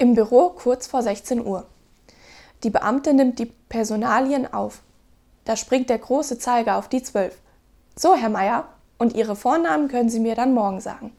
Im Büro kurz vor 16 Uhr. Die Beamte nimmt die Personalien auf. Da springt der große Zeiger auf die 12. So, Herr Meier, und Ihre Vornamen können Sie mir dann morgen sagen.